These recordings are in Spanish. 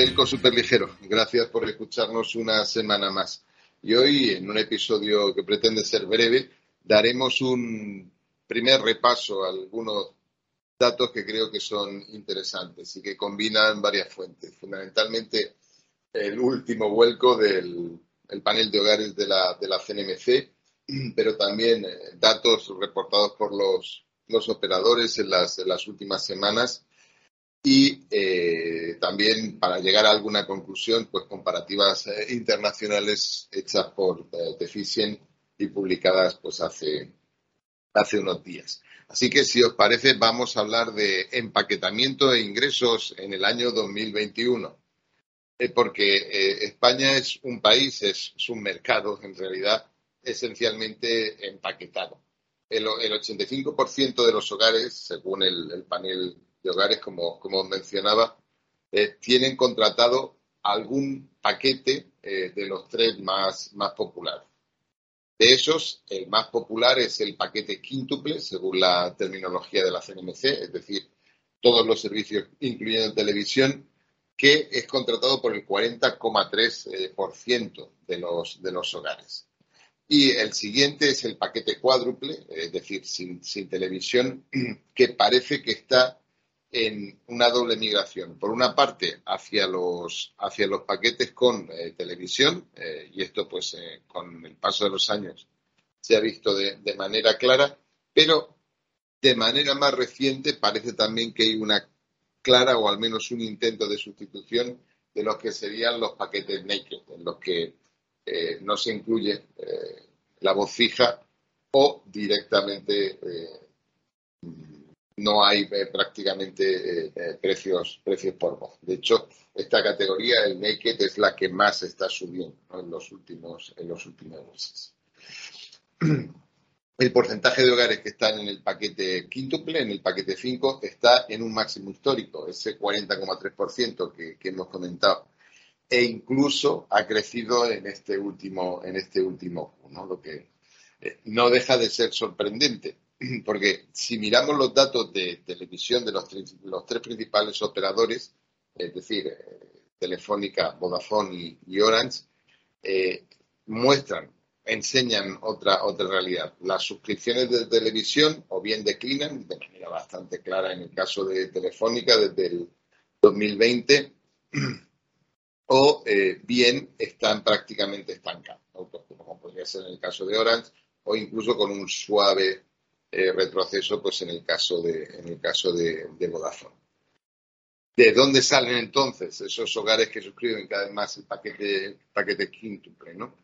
Hola amigos de nuestro podcast Telco Superligero. Gracias por escucharnos una semana más. Y hoy, en un episodio que pretende ser breve, daremos un primer repaso a algunos datos que creo que son interesantes y que combinan varias fuentes. Fundamentalmente, el último vuelco del panel de hogares de la, de CNMC, pero también eh, datos reportados por los, los operadores en las, en las últimas semanas y eh, también para llegar a alguna conclusión, pues comparativas eh, internacionales hechas por eh, y publicadas pues hace, hace unos días. Así que si os parece vamos a hablar de empaquetamiento e ingresos en el año 2021. Eh, porque España es un país, es, un mercado en realidad esencialmente empaquetado. El, el 85% de los hogares, según el panel de hogares, como, como mencionaba, eh, tienen contratado algún paquete eh, de los tres más, más populares. De esos, el más popular es el paquete quíntuple, según la terminología de la CNMC, es decir, todos los servicios, incluyendo televisión, que es contratado por el 40,3% de los, de los hogares. Y el siguiente es el paquete cuádruple, es decir, sin televisión, que parece que está en una doble migración. Por una parte, hacia los, hacia los paquetes con eh, televisión, eh, y esto pues eh, con el paso de los años se ha visto de, de, manera clara, pero de manera más reciente parece también que hay una clara o al menos un intento de sustitución de los que serían los paquetes naked, en los que no se incluye la voz fija o directamente no hay eh, prácticamente eh, eh, precios, precios por voz. De hecho, esta categoría, el naked, es la que más está subiendo en, los últimos, en los últimos meses. El porcentaje de hogares que están en el paquete quíntuple, en el paquete 5, está en un máximo histórico, ese 40,3% que, que hemos comentado. E incluso ha crecido en este último, en este último, lo que no deja de ser sorprendente porque si miramos los datos de televisión de los, tres principales operadores, es decir, eh, Telefónica, Vodafone y, Orange, eh, muestran, enseñan otra, otra realidad. Las suscripciones de televisión o bien declinan de manera bastante clara en el caso de Telefónica desde el 2020 o eh, bien están prácticamente estancados, como podría ser en el caso de Orange o incluso con un suave eh, retroceso pues en el caso de, en el caso de, Vodafone. ¿De dónde salen entonces esos hogares que suscriben cada vez más el paquete, paquete quíntuple? ¿no?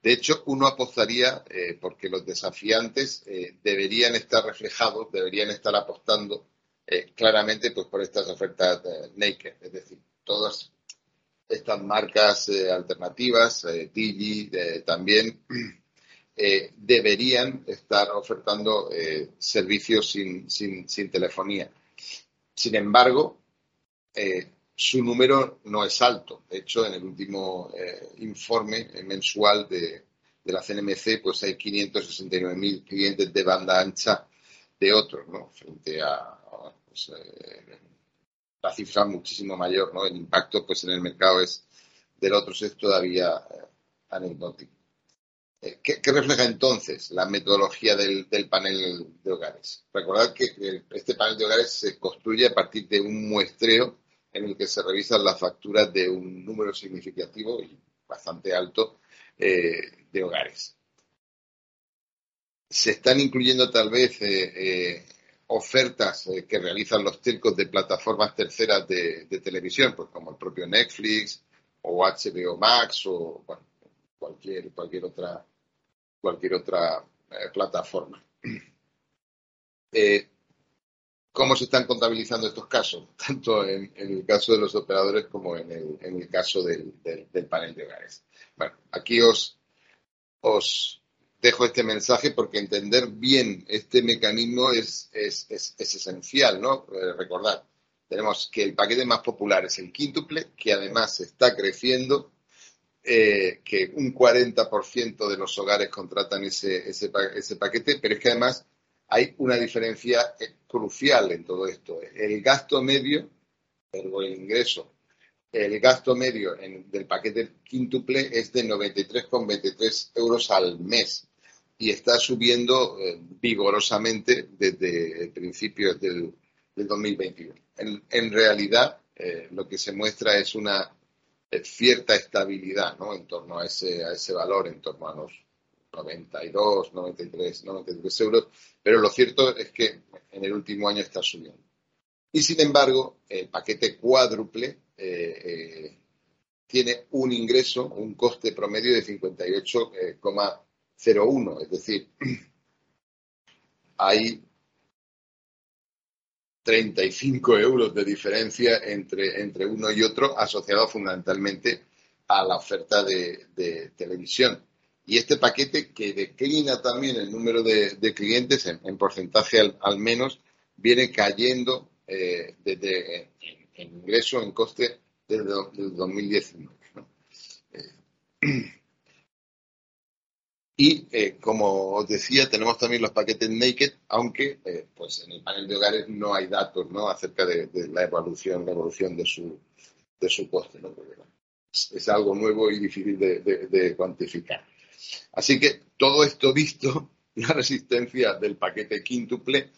De hecho, uno apostaría eh, porque los desafiantes eh, deberían estar reflejados, deberían estar apostando claramente pues, por estas ofertas naked, es decir, todas estas marcas alternativas, Digi también, eh, deberían estar ofertando eh, servicios sin, telefonía. Sin embargo, eh, su número no es alto. De hecho, en el último informe mensual de, la CNMC, pues hay 569.000 clientes de banda ancha de otros, ¿no? Frente a pues, la cifra muchísimo mayor, ¿no? El impacto, pues, en el mercado es del otro es todavía anecdótico. ¿Qué, refleja entonces la metodología del, panel de hogares? Recordad que este panel de hogares se construye a partir de un muestreo en el que se revisan las facturas de un número significativo y bastante alto eh, de hogares. Se están incluyendo tal vez eh, eh, ofertas que realizan los telcos de plataformas terceras de, televisión, pues como el propio Netflix o HBO Max o cualquier, cualquier otra cualquier otra eh, plataforma. Eh, ¿Cómo se están contabilizando estos casos? Tanto en, el caso de los operadores como en el, caso del, panel de hogares. Bueno, aquí os, os dejo este mensaje porque entender bien este mecanismo es, es, esencial, ¿no? Eh, recordad, tenemos que el paquete más popular es el quíntuple, que además está creciendo eh, que un 40% de los hogares contratan ese, ese, ese, paquete, pero es que además hay una diferencia eh, crucial en todo esto. El gasto medio ergo el ingreso, el gasto medio del paquete quíntuple es de 93,23 euros al mes y está subiendo eh, vigorosamente desde el principio del, 2021. En, realidad, eh, lo que se muestra es una cierta estabilidad ¿no? en torno a ese, a ese valor, en torno a los 92, 93, 93 euros, pero lo cierto es que en el último año está subiendo. Y sin embargo, el paquete cuádruple eh, eh, tiene un ingreso, un coste promedio de 58,01, es decir, hay 35 euros de diferencia entre, entre uno y otro, asociado fundamentalmente a la oferta de, televisión. Y este paquete que declina también el número de, clientes, en, porcentaje al, menos, viene cayendo eh, desde en, ingreso, en coste desde el 2019. Eh, y eh, como os decía, tenemos también los paquetes naked, aunque pues en el panel de hogares no hay datos ¿no? acerca de, la evolución, la evolución de su, de su coste. ¿no? es, algo nuevo y difícil de, de, cuantificar. Así que todo esto visto, la resistencia del paquete quíntuple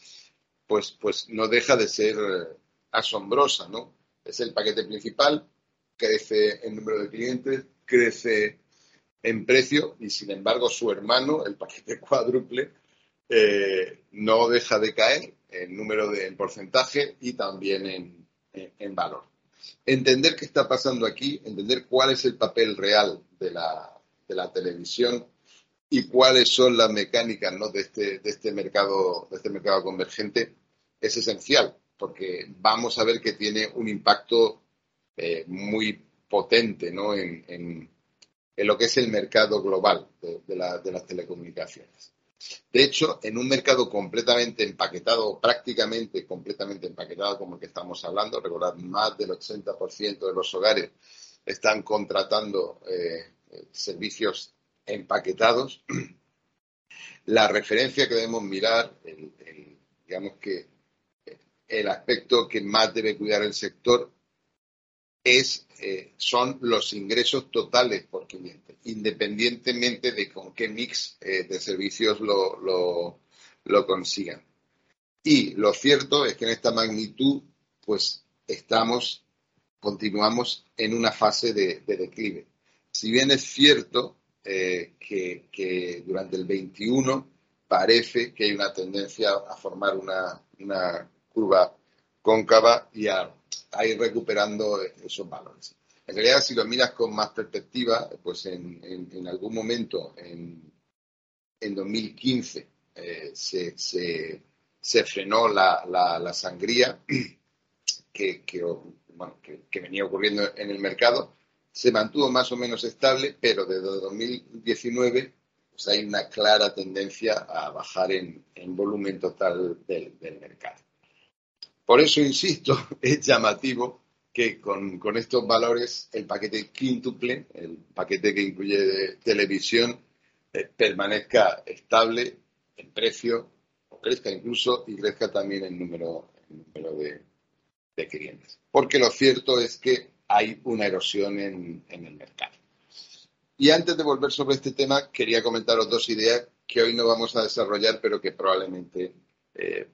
pues, pues no deja de ser eh, asombrosa, ¿no? Es el paquete principal, crece en número de clientes, crece en precio y sin embargo su hermano, el paquete cuádruple, eh, no deja de caer en número de en porcentaje y también en, en, valor. Entender qué está pasando aquí, entender cuál es el papel real de la, de la televisión y cuáles son las mecánicas ¿no? de, este, de, este mercado, de este mercado convergente es esencial, porque vamos a ver que tiene un impacto eh, muy potente ¿no? en, lo que es el mercado global de, las telecomunicaciones. De hecho, en un mercado completamente empaquetado, prácticamente completamente empaquetado como el que estamos hablando, recordad, más del 80% de los hogares están contratando eh, servicios empaquetados, la referencia que debemos mirar, digamos que el aspecto que más debe cuidar el sector es, eh, son los ingresos totales por cliente, independientemente de con qué mix eh, de servicios lo, lo, consigan. Y lo cierto es que en esta magnitud, pues estamos, continuamos en una fase de declive. Si bien es cierto eh, que, durante el 21 parece que hay una tendencia a formar una, curva cóncava y a, ir recuperando esos valores. En realidad, si lo miras con más perspectiva, pues en, algún momento, en, 2015, eh, se, frenó la, sangría que, que, venía ocurriendo en el mercado se mantuvo más o menos estable, pero desde 2019 pues hay una clara tendencia a bajar en, volumen total del, mercado. Por eso, insisto, es llamativo que con, estos valores el paquete quíntuple, el paquete que incluye televisión, eh, permanezca estable en precio, o crezca incluso, y crezca también en número, de clientes. Porque lo cierto es que hay una erosión en, el mercado. Y antes de volver sobre este tema, quería comentaros dos ideas que hoy no vamos a desarrollar, pero que probablemente eh,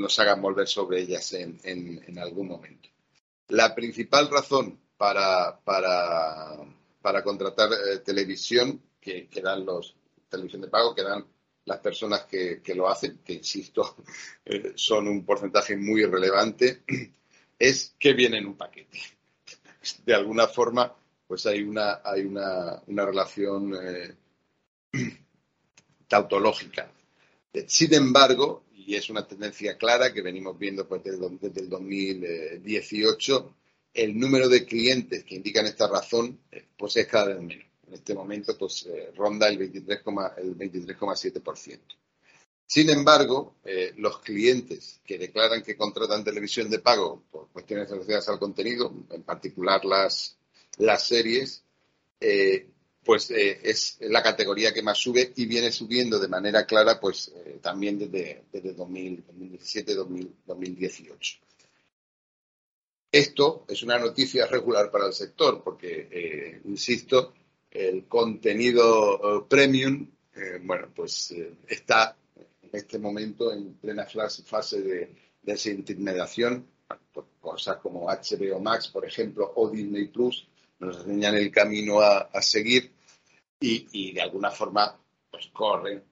nos hagan volver sobre ellas en, algún momento. La principal razón para, contratar eh, televisión, que, dan los televisión de pago, que dan las personas que, lo hacen, que insisto, eh, son un porcentaje muy relevante, es que viene en un paquete de alguna forma, pues hay una, hay una, relación eh, tautológica. Sin embargo, y es una tendencia clara que venimos viendo pues, desde, el 2018, el número de clientes que indican esta razón eh, pues es cada vez menos. En este momento pues eh, ronda el 23,7%. Sin embargo, los clientes que declaran que contratan televisión de pago por cuestiones asociadas al contenido, en particular las, las series, eh, pues eh, es la categoría que más sube y viene subiendo de manera clara pues eh, también desde, desde 2017-2018. Esto es una noticia regular para el sector porque, eh, insisto, el contenido premium, bueno, pues está en este momento en plena fase de, desintermediación. Cosas como HBO Max, por ejemplo, o Disney Plus nos enseñan el camino a, seguir y, de alguna forma pues corren,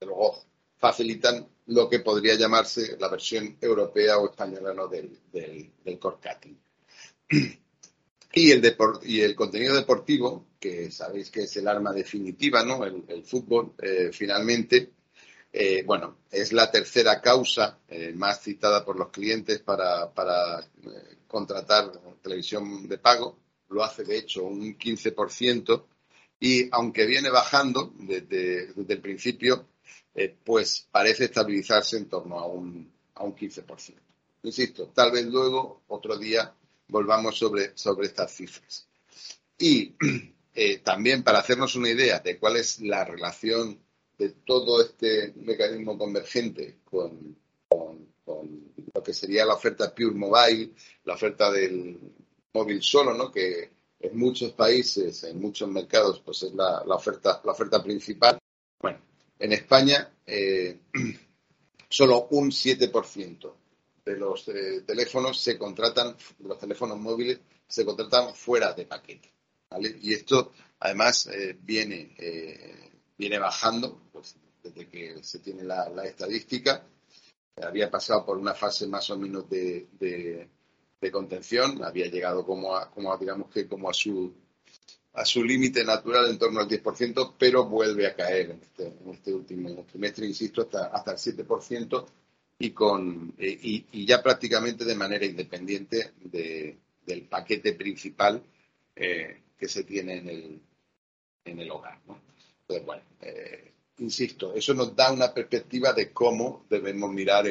luego facilitan lo que podría llamarse la versión europea o española ¿no? del, del, del Y el, y el contenido deportivo, que sabéis que es el arma definitiva, ¿no? El, fútbol, eh, finalmente, eh, bueno, es la tercera causa eh, más citada por los clientes para, para contratar televisión de pago. Lo hace, de hecho, un 15%. Y aunque viene bajando desde, el principio, pues parece estabilizarse en torno a un, a un 15%. Insisto, tal vez luego, otro día, volvamos sobre, sobre estas cifras. Y eh, también para hacernos una idea de cuál es la relación de todo este mecanismo convergente con, lo que sería la oferta Pure Mobile, la oferta del móvil solo, ¿no? que en muchos países, en muchos mercados, pues es la, oferta, la oferta principal. Bueno, en España eh, solo un 7% de los eh, teléfonos se contratan, los teléfonos móviles se contratan fuera de paquete. ¿vale? Y esto, además, eh, viene, eh, viene bajando pues, desde que se tiene la, estadística. Había pasado por una fase más o menos de, contención, había llegado como a, como digamos que como a su a su límite natural en torno al 10%, pero vuelve a caer en este, en este último trimestre, insisto, hasta, hasta el 7%, y, con, eh, y, ya prácticamente de manera independiente del paquete principal eh, que se tiene en el, en el hogar. Entonces, bueno, eh, insisto, eso nos da una perspectiva de cómo debemos mirar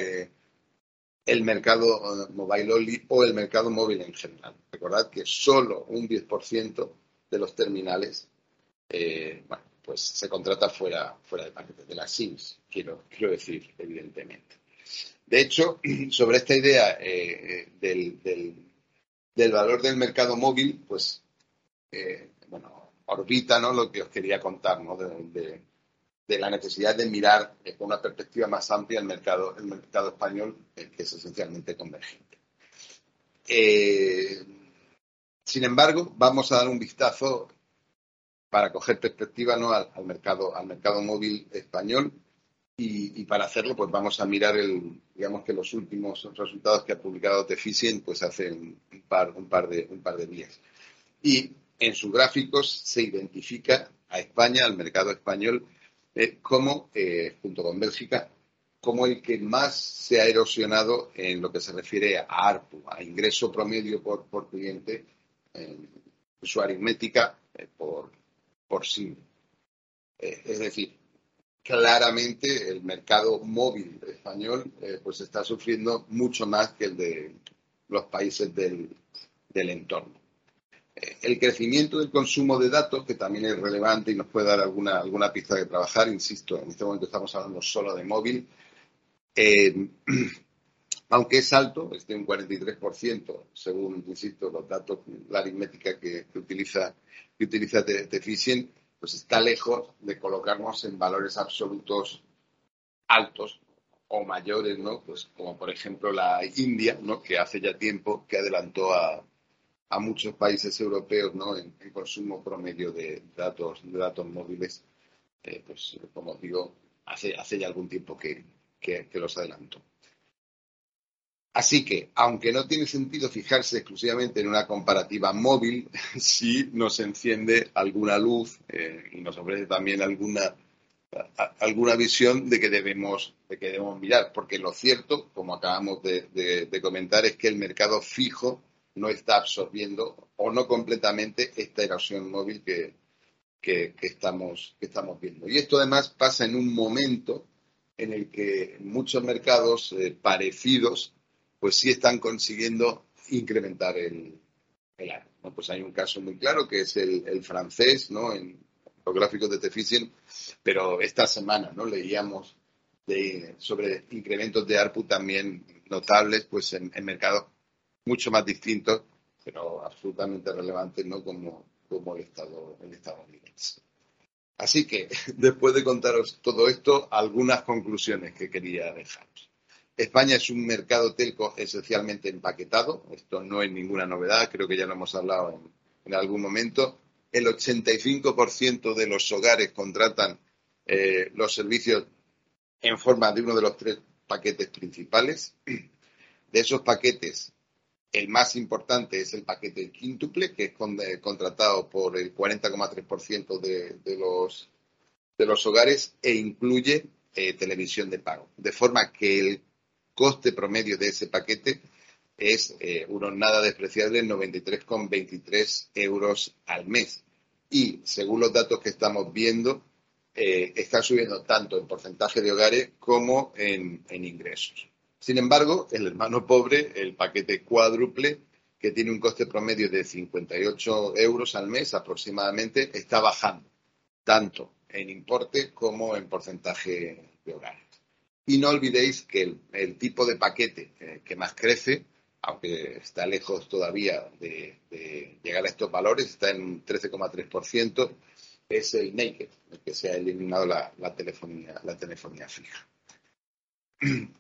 el mercado mobile only o el mercado móvil en general. Recordad que solo un 10% de los terminales bueno, pues se contrata fuera, fuera de paquete, de las SIMs, quiero, quiero decir, evidentemente. De hecho, sobre esta idea eh, eh, del, valor del mercado móvil, pues, eh, bueno, orbita ¿no? lo que os quería contar, ¿no? De, la necesidad de mirar con una perspectiva más amplia el mercado, el mercado español, que es esencialmente convergente. sin embargo, vamos a dar un vistazo para coger perspectiva ¿no? al, mercado, al mercado móvil español y, para hacerlo, pues vamos a mirar digamos que los últimos resultados que ha publicado Teficient, pues hace un par, un par de, un par de días. Y en sus gráficos se identifica a España, al mercado español, eh, como, eh, junto con Bélgica, como el que más se ha erosionado en lo que se refiere a ARPU, a ingreso promedio por, por cliente, su aritmética eh, por, por sí. es decir, claramente el mercado móvil español pues está sufriendo mucho más que el de los países del, entorno. El crecimiento del consumo de datos, que también es relevante y nos puede dar alguna, alguna pista de trabajar, insisto, en este momento estamos hablando solo de móvil, eh, aunque es alto, es de un 43%, según, insisto, los datos, la aritmética que, utiliza, que utiliza pues está lejos de colocarnos en valores absolutos altos o mayores, ¿no? Pues como por ejemplo la India, ¿no? Que hace ya tiempo que adelantó a, muchos países europeos, ¿no? En, consumo promedio de datos, de datos móviles, eh, pues como digo, hace, hace ya algún tiempo que los adelantó. Así que, aunque no tiene sentido fijarse exclusivamente en una comparativa móvil, sí nos enciende alguna luz eh, y nos ofrece también alguna, alguna visión de que, debemos, de que debemos mirar. Porque lo cierto, como acabamos de, comentar, es que el mercado fijo no está absorbiendo o no completamente esta erosión móvil que, que, estamos, que estamos viendo. Y esto además pasa en un momento en el que muchos mercados eh, parecidos pues sí están consiguiendo incrementar el, el Pues hay un caso muy claro que es el, francés, ¿no? En los gráficos de Teficient, pero esta semana, ¿no? Leíamos sobre incrementos de ARPU también notables pues en, mercados mucho más distintos, pero absolutamente relevantes, ¿no? Como, como el Estado, el estadounidense. Así que, después de contaros todo esto, algunas conclusiones que quería dejaros. España es un mercado telco esencialmente empaquetado. Esto no es ninguna novedad, creo que ya lo hemos hablado en, algún momento. El 85% de los hogares contratan eh, los servicios en forma de uno de los tres paquetes principales. De esos paquetes, el más importante es el paquete quíntuple, que es eh, contratado por el 40,3% de, de, los, de los hogares e incluye eh, televisión de pago. De forma que el coste promedio de ese paquete es uno nada despreciable, 93,23 euros al mes. Y según los datos que estamos viendo, eh, está subiendo tanto en porcentaje de hogares como en, ingresos. Sin embargo, el hermano pobre, el paquete cuádruple, que tiene un coste promedio de 58 euros al mes aproximadamente, está bajando, tanto en importe como en porcentaje de hogares. Y no olvidéis que el, tipo de paquete eh, que más crece, aunque está lejos todavía de, llegar a estos valores, está en un 13,3%, es el naked, el que se ha eliminado la, telefonía, la telefonía fija.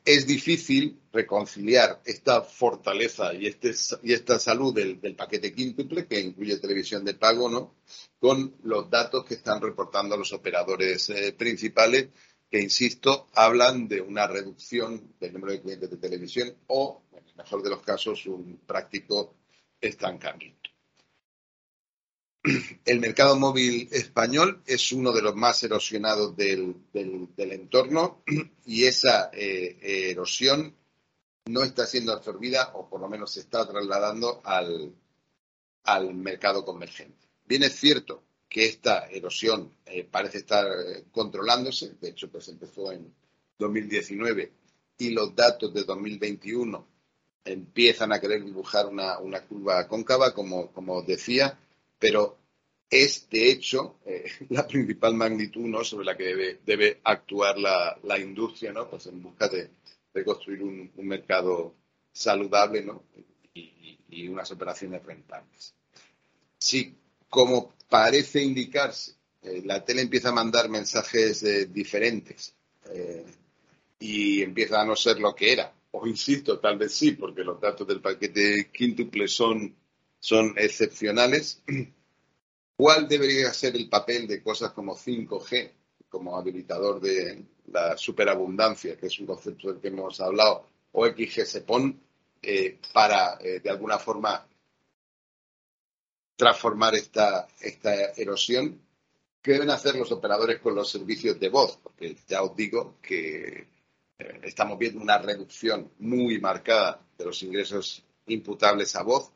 Es difícil reconciliar esta fortaleza y, este, y esta salud del, paquete quíntuple, que incluye televisión de pago, ¿no? con los datos que están reportando los operadores eh, principales, que, insisto, hablan de una reducción del número de clientes de televisión o, en el mejor de los casos, un práctico estancamiento. el mercado móvil español es uno de los más erosionados del, entorno y esa eh, erosión no está siendo absorbida o por lo menos se está trasladando al, mercado convergente. Bien es cierto que esta erosión eh, parece estar controlándose, de hecho pues empezó en 2019 y los datos de 2021 empiezan a querer dibujar una, curva cóncava, como, como decía, pero es, de hecho, eh, la principal magnitud ¿no? sobre la que debe, debe actuar la, la, industria, ¿no? pues en busca de, de construir un, un, mercado saludable ¿no? y, y, unas operaciones rentables. Si, como parece indicarse, eh, la tele empieza a mandar mensajes eh, diferentes y empieza a no ser lo que era, o insisto, tal vez sí, porque los datos del paquete quíntuple son, son excepcionales, ¿Cuál debería ser el papel de cosas como 5G, como habilitador de la superabundancia, que es un concepto del que hemos hablado, o XGSPON, eh, para eh, de alguna forma transformar esta, esta erosión? ¿Qué deben hacer los operadores con los servicios de voz? Porque ya os digo que eh, estamos viendo una reducción muy marcada de los ingresos imputables a voz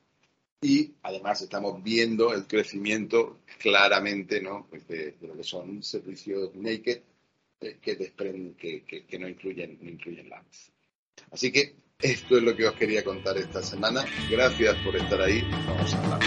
y además estamos viendo el crecimiento claramente ¿no? Pues de, lo que son servicios naked eh, que, desprenden, que, que, no incluyen, no incluyen labs. Así que esto es lo que os quería contar esta semana. Gracias por estar ahí. Vamos a hablar.